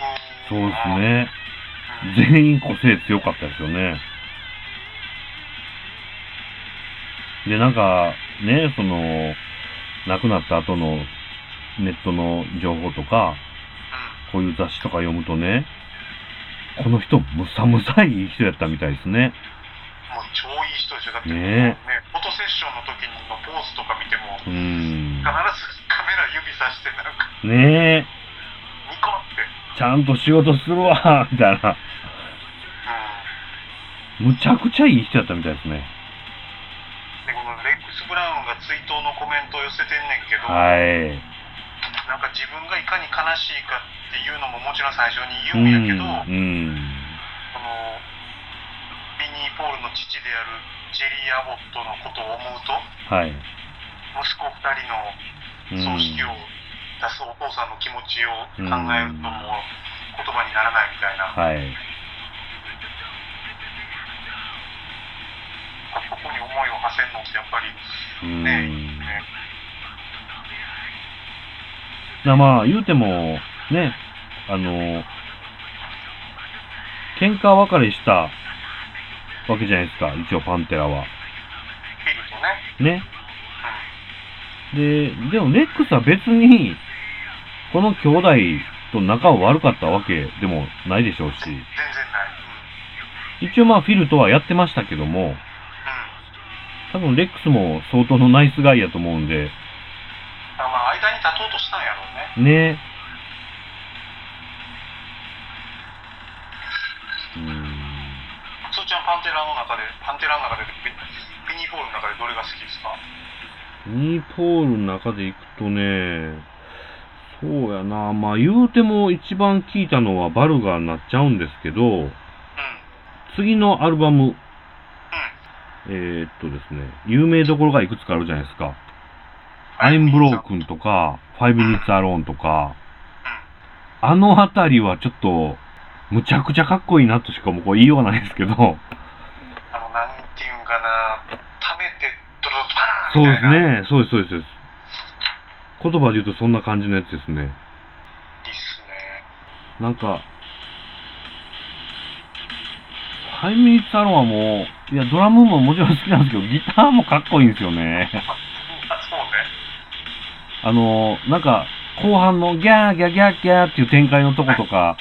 そうですね。全員個性強かったですよね。で、なんか、ね、その、亡くなった後のネットの情報とか、こういう雑誌とか読むとね、この人、むさむさいい人やったみたいですね。もう超いい人ですよ。だって、ねねフォトセッションの時のポーズとか見ても。必ずカメラ指さして、なんか、ねえ、ニコって。ちゃんと仕事するわ、みたいな。うん。むちゃくちゃいい人やったみたいですね。レックス・ブラウンが追悼のコメントを寄せてんねんけど、はい。なんか自分がいかに悲しいかっていうのももちろん最初にう言うんやけど、ん。うん。このビニー・ポールの父であるジェリー・アボットのことを思うとはい。息子2人のうん葬式を出すお父さんの気持ちを考えるともう言葉にならないみたいな、はい。ここに思いを馳せるのってやっぱりうん。ねねなまあ、言うても、ね、あの、喧嘩別れしたわけじゃないですか、一応パンテラは。ね、ね。で、でもレックスは別に、この兄弟と仲は悪かったわけでもないでしょうし、全然ない、うん一応まあフィルとはやってましたけども、うん、多分レックスも相当のナイスガイやと思うんで、あまあ間に立とうとしたんやろうね。ね。うん。つーちゃんパンテラの中でパンテラの中でビビニー・ポールの中でどれが好きですか？ニーポールの中でいくとね、そうやな、まあ言うても一番聞いたのはバルガーになっちゃうんですけど、うんうん。次のアルバム、えーっとですね、有名どころがいくつかあるじゃないですか。I'm Broken とか、Five Minutes Alone とか、あのあたりはちょっと、むちゃくちゃかっこいいなとしかもうこう言いようがないですけど、あのなんていうんかな溜めてドロドロパーンそうですね、そうです、そうですそうです。言葉で言うとそんな感じのやつですね。いいっすねなんか、ハイミニッツアロンはもう、いや、ドラムももちろん好きなんですけど、ギターもかっこいいんですよね。あそうねあの、なんか、後半のギャーギャーギャーギャーっていう展開のとことか、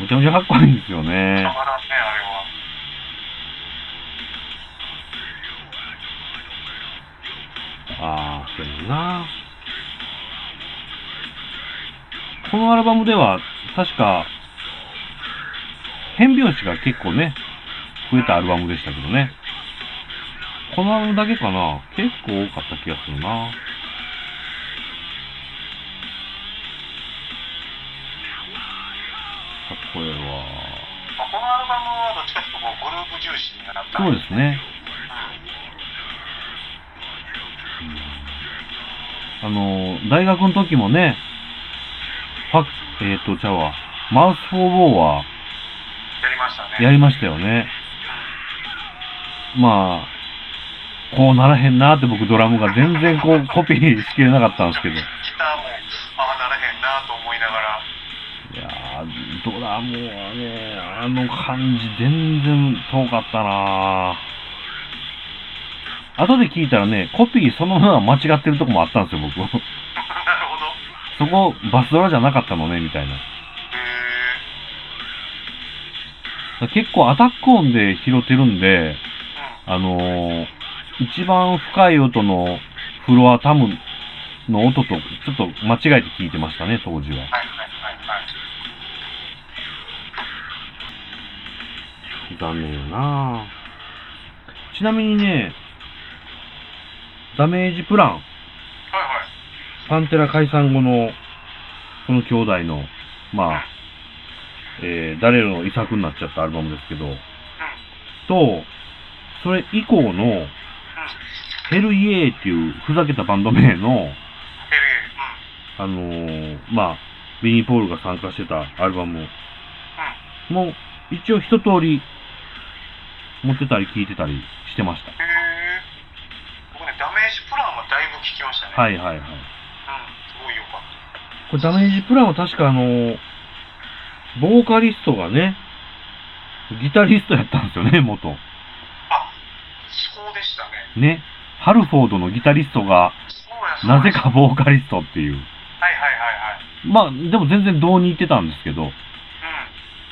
むちゃむちゃかっこいいんですよたね。まらんねあれはああ、そうやな。このアルバムでは、確か、変拍子が結構ね、増えたアルバムでしたけどね。このアルバムだけかな結構多かった気がするな。こええわ。まあこのアルバムはどっちかというとグループ重視になったそうですね。あの、大学の時もね、ファッ、えっ、と、ちゃうわ、マウス・フォー・はましたねやりましたよね。まあ、こうならへんなって僕ドラムが全然こうコピーしきれなかったんですけど。いギターもああならへんなと思いながらやー、ドラムはね、あの感じ全然遠かったな後で聞いたらね、コピーそのまま間違ってるとこもあったんですよ、僕。(laughs) そこバスドラじゃなかったのね、みたいな。結構アタック音で拾ってるんで。あのー一番深い音のフロアタムの音とちょっと間違えて聞いてましたね、当時は。はいはいはいはい。残念やなちなみにね、ダメージプラン、はいはい。パンテラ解散後の、この兄弟の、まあ、えー、誰の遺作になっちゃったアルバムですけど。と、それ以降の、ヘルイエーっていうふざけたバンド名の、あのー、まあ、ビニー・ポールが参加してたアルバムも、一応一通り持ってたり聞いてたりしてました。僕ね、ダメージプランはだいぶ聞きましたね。い。はいはいはい。うん。すごい良かった。これダメージプランは確かあのー、ボーカリストがね、ギタリストやったんですよね、元。あ、そうでしたね。ね。ハルフォードのギタリストが、なぜかボーカリストっていう。はいはいはいはい。まあ、でも全然同に行ってたんですけど、う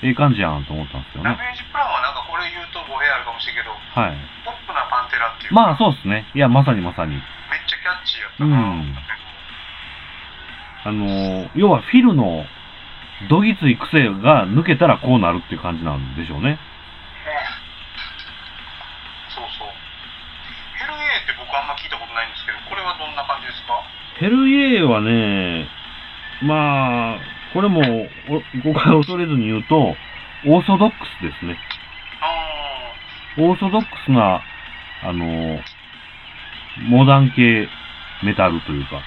ええ感じやんと思ったんですよん。ダね。メージプランはなんかこれ言うと語弊あるかもしれんけど、はい。ポップなパンテラっていうか、まあそうですね。いや、まさにまさに。めっちゃキャッチーやったな。うんあのー要はフィルのどぎつい癖が抜けたらこうなるっていう感じなんでしょうね。そうそう。ヘルエーって僕あんま聞いたことないんですけど、これはどんな感じですか？ヘルイエーはね、まあ、これもお誤解を恐れずに言うと、オーソドックスですね。あオーソドックスな、あのーモダン系メタルというか。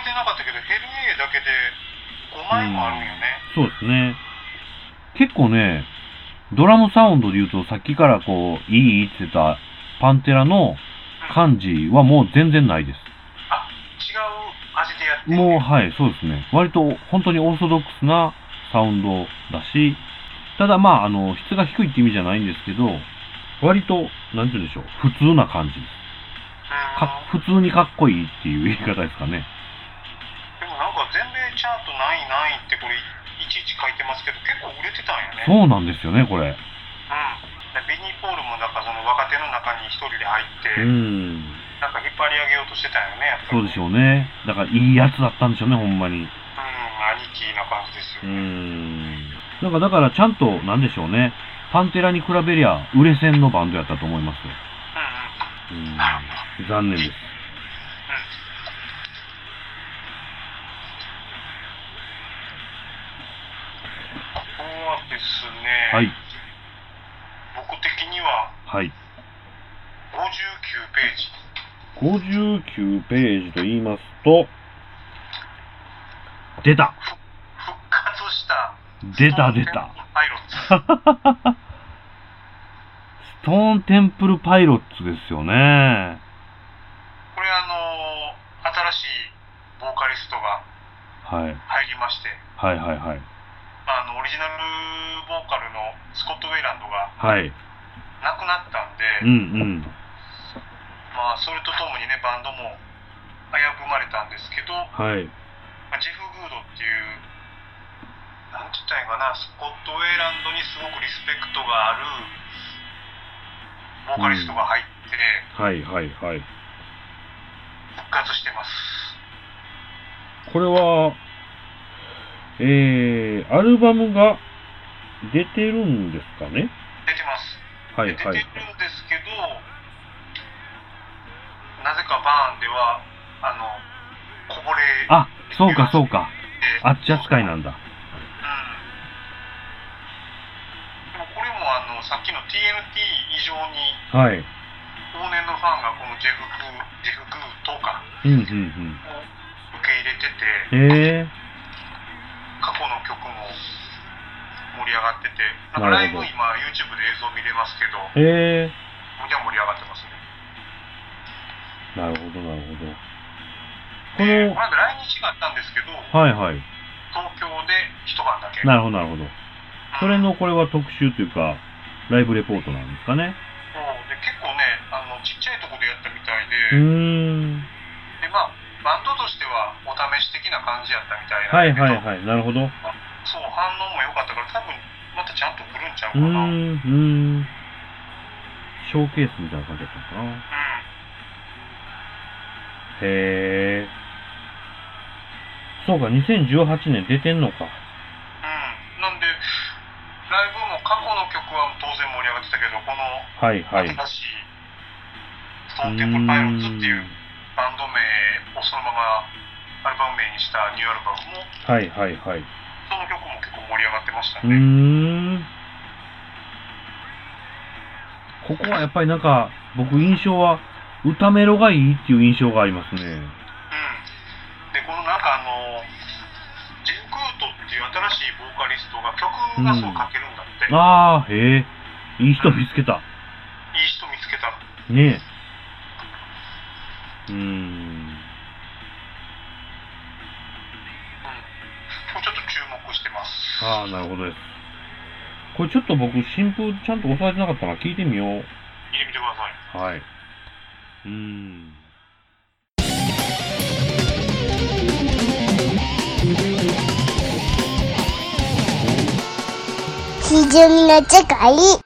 ー。うんうんうん。僕追っかけてなかったけど、ヘルエーだけで5枚もあるんよね。そうですね。結構ね、ドラムサウンドで言うと、さっきからこう、いいって言ってたパンテラの感じはもう全然ないです。あ、違う味でやってるもう、はい、そうですね。割と本当にオーソドックスなサウンドだし、ただまあ、あの、質が低いって意味じゃないんですけど、割と、なんて言うんでしょう、普通な感じです。うんか普通にかっこいいっていう言い方ですかね。なんか全米チャート何位何位ってこれいちいち書いてますけど、結構売れてたんよね。そうなんですよね、これ。うん。でビニー・ポールもなんかその若手の中に一人で入って、うん。なんか引っ張り上げようとしてたんよね、やっぱり。そうでしょうね。だから、いいやつだったんでしょうね、ほんまに。うん、兄貴な感じですうよ。ん。なんか、だから、ちゃんと、なんでしょうね。パンテラに比べりゃ、売れ線のバンドやったと思いますよ。うんうん。うん。残念です。はい。僕的にははい。59ページ。59ページと言いますと、出た復活した出た出たパイロッツ。ストーンテンプルパイロッツですよね。これあの新しいボーカリストがはい。入りまして、はいはいはい。あのオリジナルボーカルのスコット・ウェイランドがはい。亡くなったんで、うんうん。まあ、それとともにねバンドも危ぶまれたんですけど、はい。まあ、ジェフ・グードっていうなんて言ったらいいんかなスコット・ウェイランドにすごくリスペクトがあるボーカリストが入ってはいはいはい。復活してます、これは、えー、アルバムが出てるんですかね？出てますはいはい。出てるんですけど、なぜかバーンではあのこぼれあ、そうかそうか。てあっち扱いなんだ。うんでもこれもあのさっきの TNT 以上にはい。往年のファンがこのジェフグージェフグーとかうんうんを受け入れててうん。へえ過り上がっててなんかライブ今 YouTube で映像見れますけどえむちゃ盛り上がってますねなるほどなるほど。この、でこの間来日があったんですけどはいはい。東京で一晩だけなるほどなるほど。それうんのこれは特集というか、ライブレポートなんですかね？そうで結構ねあのちっちゃいとこでやったみたうーいで、ん。試し的な感じやったみたいなんだけど、はいはいはい。なるほど。うそう、反応も良かったから、多分またちゃんと来るんちゃうかーな。ん、うん。ん。ショーケースみたいな感じだったのかな。へえ。そうか、2018年出てんのか。うん。なんで、ライブも過去の曲は当然盛り上がってたけど、このはいはい。新しいストーンテンプルパイロッツっていうバンド名をそのままアルバム名にしたニューアルバムも、はいはいはい。その曲も結構盛り上がってましたね。ん。ここはやっぱりなんか、僕印象は、歌メロがいいっていう印象がありますね。うん。で、このなんかあの、ジェン・クートっていう新しいボーカリストが曲がそう書けるんだって。ああ、へえ。いい人見つけた。いい人見つけた。ねえ。うーん。うん。ちょっと注目。ああ、なるほどです。これちょっと僕、新風ちゃんと押さえてなかったから聞いてみよう。入れてみてください。はい。うーん。基準の違い。